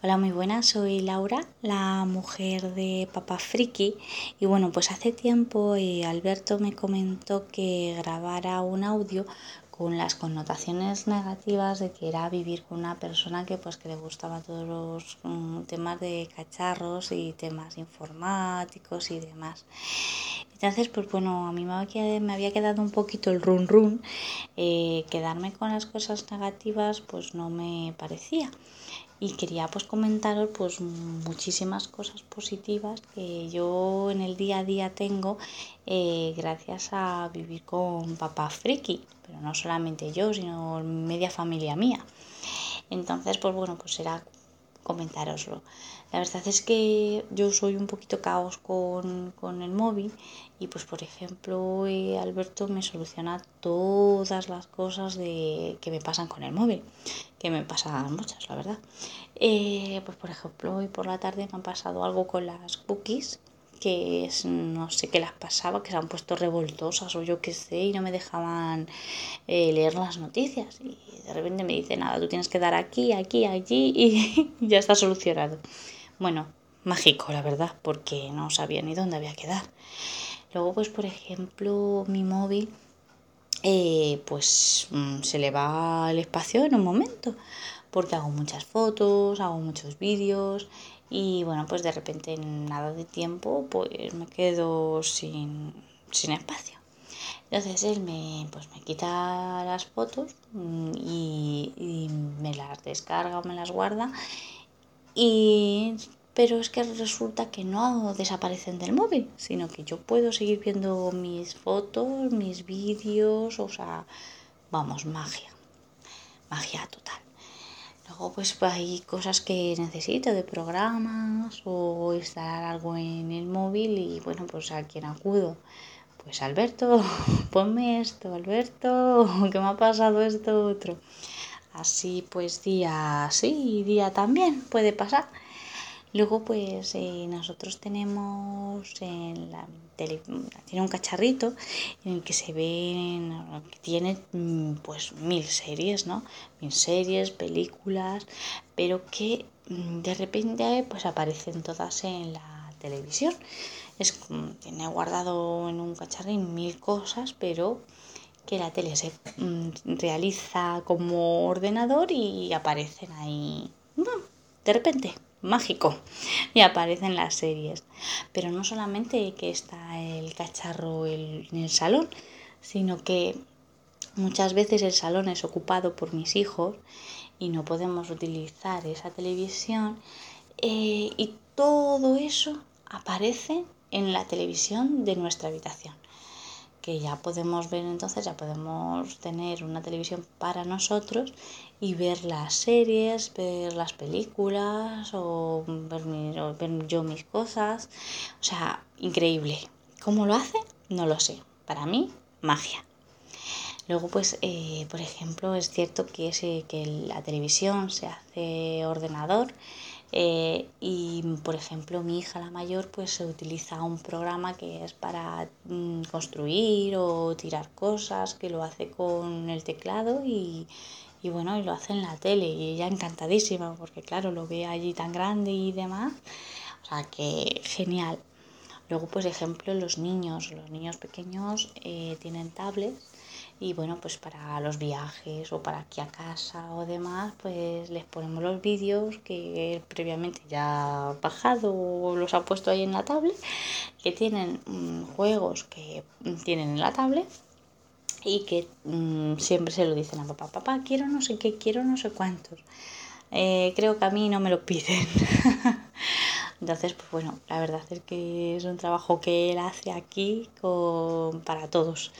Hola, muy buenas, soy Laura, la mujer de Papá Friki. Y bueno, pues hace tiempo eh, Alberto me comentó que grabara un audio con las connotaciones negativas de que era vivir con una persona que pues que le gustaba todos los mm, temas de cacharros y temas informáticos y demás. Entonces, pues bueno, a mí me había quedado un poquito el run run. Eh, quedarme con las cosas negativas pues no me parecía y quería pues comentaros pues muchísimas cosas positivas que yo en el día a día tengo eh, gracias a vivir con papá friki, pero no solamente yo, sino media familia mía. Entonces, pues bueno, pues será comentároslo. La verdad es que yo soy un poquito caos con, con el móvil y pues por ejemplo eh, Alberto me soluciona todas las cosas de, que me pasan con el móvil, que me pasan muchas, la verdad. Eh, pues por ejemplo hoy por la tarde me ha pasado algo con las cookies que es, no sé qué las pasaba, que se han puesto revoltosas o yo qué sé, y no me dejaban eh, leer las noticias. Y de repente me dice, nada, tú tienes que dar aquí, aquí, allí y ya está solucionado. Bueno, mágico, la verdad, porque no sabía ni dónde había que dar. Luego, pues, por ejemplo, mi móvil, eh, pues mm, se le va el espacio en un momento, porque hago muchas fotos, hago muchos vídeos y bueno, pues de repente en nada de tiempo pues me quedo sin, espacio. Entonces él me, pues me quita las fotos mm, y, me las descarga o me las guarda. Y, pero es que resulta que no desaparecen del móvil, sino que yo puedo seguir viendo mis fotos, mis vídeos, o sea, vamos, magia. Magia total. Luego pues hay cosas que necesito de programas o instalar algo en el móvil y bueno pues a quién acudo. Pues Alberto, ponme esto, Alberto, que me ha pasado esto otro. Así pues día sí, día también puede pasar. Luego, pues eh, nosotros tenemos en la tele, tiene un cacharrito en el que se ven, que tiene mm, pues mil series, ¿no? Mil series, películas, pero que mm, de repente pues aparecen todas en la televisión. Es tiene guardado en un cacharrín mil cosas, pero que la tele se mm, realiza como ordenador y aparecen ahí de repente mágico y aparecen las series. Pero no solamente que está el cacharro en el salón, sino que muchas veces el salón es ocupado por mis hijos y no podemos utilizar esa televisión eh, y todo eso aparece en la televisión de nuestra habitación que ya podemos ver entonces, ya podemos tener una televisión para nosotros y ver las series, ver las películas o ver, mis cosas. O sea, increíble. ¿Cómo lo hace? No lo sé. Para mí, magia. Luego, pues, eh, por ejemplo, es cierto que, ese, que la televisión se hace ordenador eh, y, por ejemplo, mi hija la mayor, pues se utiliza un programa que es para mm, construir o tirar cosas, que lo hace con el teclado y, y bueno, y lo hace en la tele y ella encantadísima porque claro, lo ve allí tan grande y demás. O sea que genial. Luego, pues ejemplo, los niños, los niños pequeños eh, tienen tablets y bueno, pues para los viajes o para aquí a casa o demás, pues les ponemos los vídeos que él previamente ya ha bajado o los ha puesto ahí en la tablet, que tienen mm, juegos que tienen en la tablet y que mm, siempre se lo dicen a papá, papá, quiero no sé qué, quiero no sé cuántos. Eh, creo que a mí no me lo piden. Entonces, pues bueno, la verdad es que es un trabajo que él hace aquí con, para todos.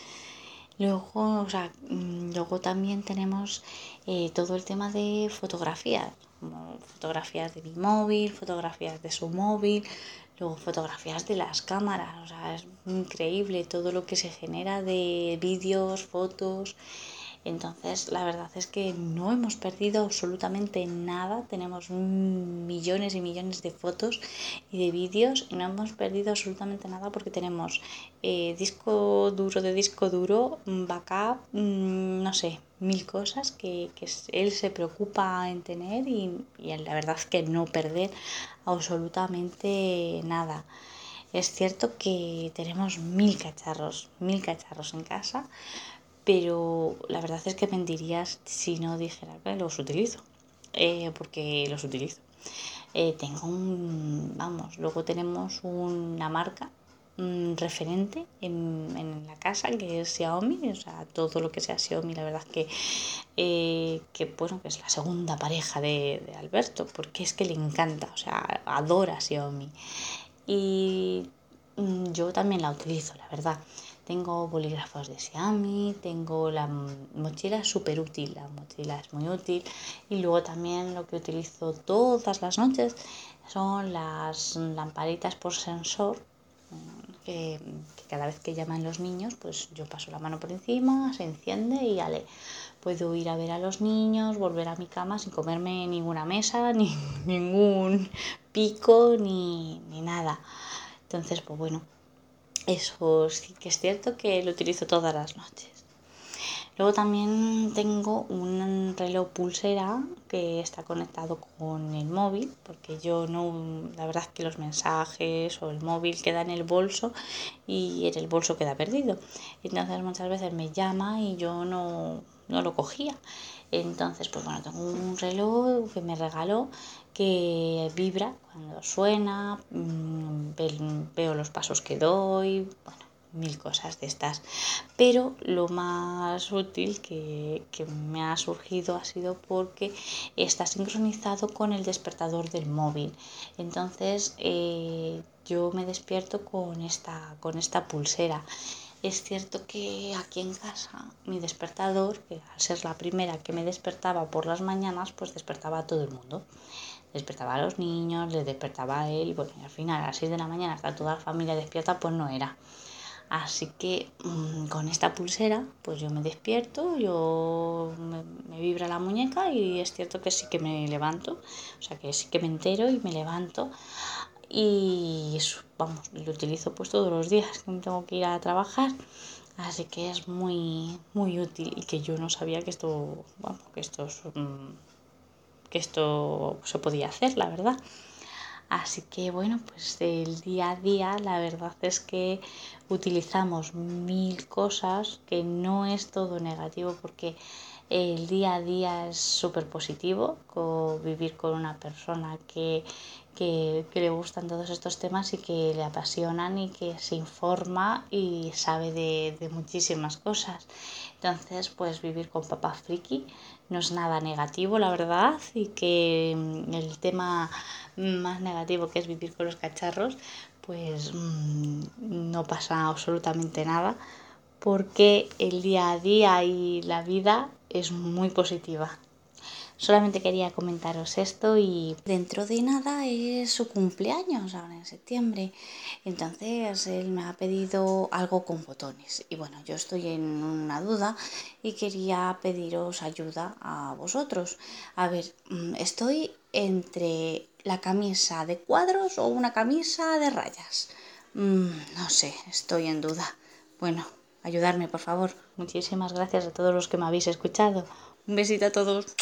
Luego, o sea, mm, luego también tenemos eh, todo el tema de fotografías, como fotografías de mi móvil, fotografías de su móvil, luego fotografías de las cámaras, o sea, es increíble todo lo que se genera de vídeos, fotos Entonces, la verdad es que no hemos perdido absolutamente nada. Tenemos millones y millones de fotos y de vídeos y no hemos perdido absolutamente nada porque tenemos eh, disco duro de disco duro, backup, mm, no sé, mil cosas que, él se preocupa en tener y, y la verdad es que no perder absolutamente nada. Es cierto que tenemos mil cacharros, mil cacharros en casa, pero la verdad es que mentirías si no dijera que los utilizo, eh, porque los utilizo. Eh, tengo un, vamos, luego tenemos una marca referente en, la casa que es Xiaomi, o sea, todo lo que sea Xiaomi, la verdad que, eh, que bueno, que es la segunda pareja de, de, Alberto, porque es que le encanta, o sea, adora Xiaomi. Y mm, yo también la utilizo, la verdad. Tengo bolígrafos de Xiaomi, tengo la mochila súper útil, la mochila es muy útil. Y luego también lo que utilizo todas las noches son las lamparitas por sensor, que, cada vez que llaman los niños, pues yo paso la mano por encima, se enciende y le Puedo ir a ver a los niños, volver a mi cama sin comerme ninguna mesa, ni ningún pico, ni, ni nada. Entonces, pues bueno, eso sí que es cierto que lo utilizo todas las noches. Luego también tengo un reloj pulsera que está conectado con el móvil, porque yo no, la verdad es que los mensajes o el móvil queda en el bolso y en el bolso queda perdido. Entonces muchas veces me llama y yo no, no lo cogía. Entonces, pues bueno, tengo un reloj que me regaló que vibra cuando suena, mm, veo los pasos que doy, bueno, mil cosas de estas. Pero lo más útil que, me ha surgido ha sido porque está sincronizado con el despertador del móvil. Entonces eh, yo me despierto con esta, con esta pulsera. Es cierto que aquí en casa mi despertador, que al ser la primera que me despertaba por las mañanas, pues despertaba a todo el mundo despertaba a los niños, les despertaba a él, y bueno, al final a las 6 de la mañana está toda la familia despierta, pues no era. Así que mm, con esta pulsera, pues yo me despierto, yo me, vibra la muñeca y es cierto que sí que me levanto, o sea que sí que me entero y me levanto. Y eso, vamos, lo utilizo pues todos los días que tengo que ir a trabajar. Así que es muy, muy útil y que yo no sabía que esto, vamos, que esto es que esto se podía hacer, la verdad. Así que bueno, pues el día a día la verdad es que utilizamos mil cosas, que no es todo negativo porque el día a día es súper positivo, vivir con una persona que, que, le gustan todos estos temas y que le apasionan y que se informa y sabe de, de muchísimas cosas. Entonces, pues vivir con papá friki no es nada negativo, la verdad, y que mm, el tema más negativo que es vivir con los cacharros, pues mm, no pasa absolutamente nada, porque el día a día y la vida es muy positiva. Solamente quería comentaros esto y dentro de nada es su cumpleaños, ahora en septiembre. Entonces él me ha pedido algo con botones. Y bueno, yo estoy en una duda y quería pediros ayuda a vosotros. A ver, mm, estoy entre la camisa de cuadros o una camisa de rayas. Mm, no sé, estoy en duda. Bueno, ayudarme por favor. Muchísimas gracias a todos los que me habéis escuchado. Un besito a todos.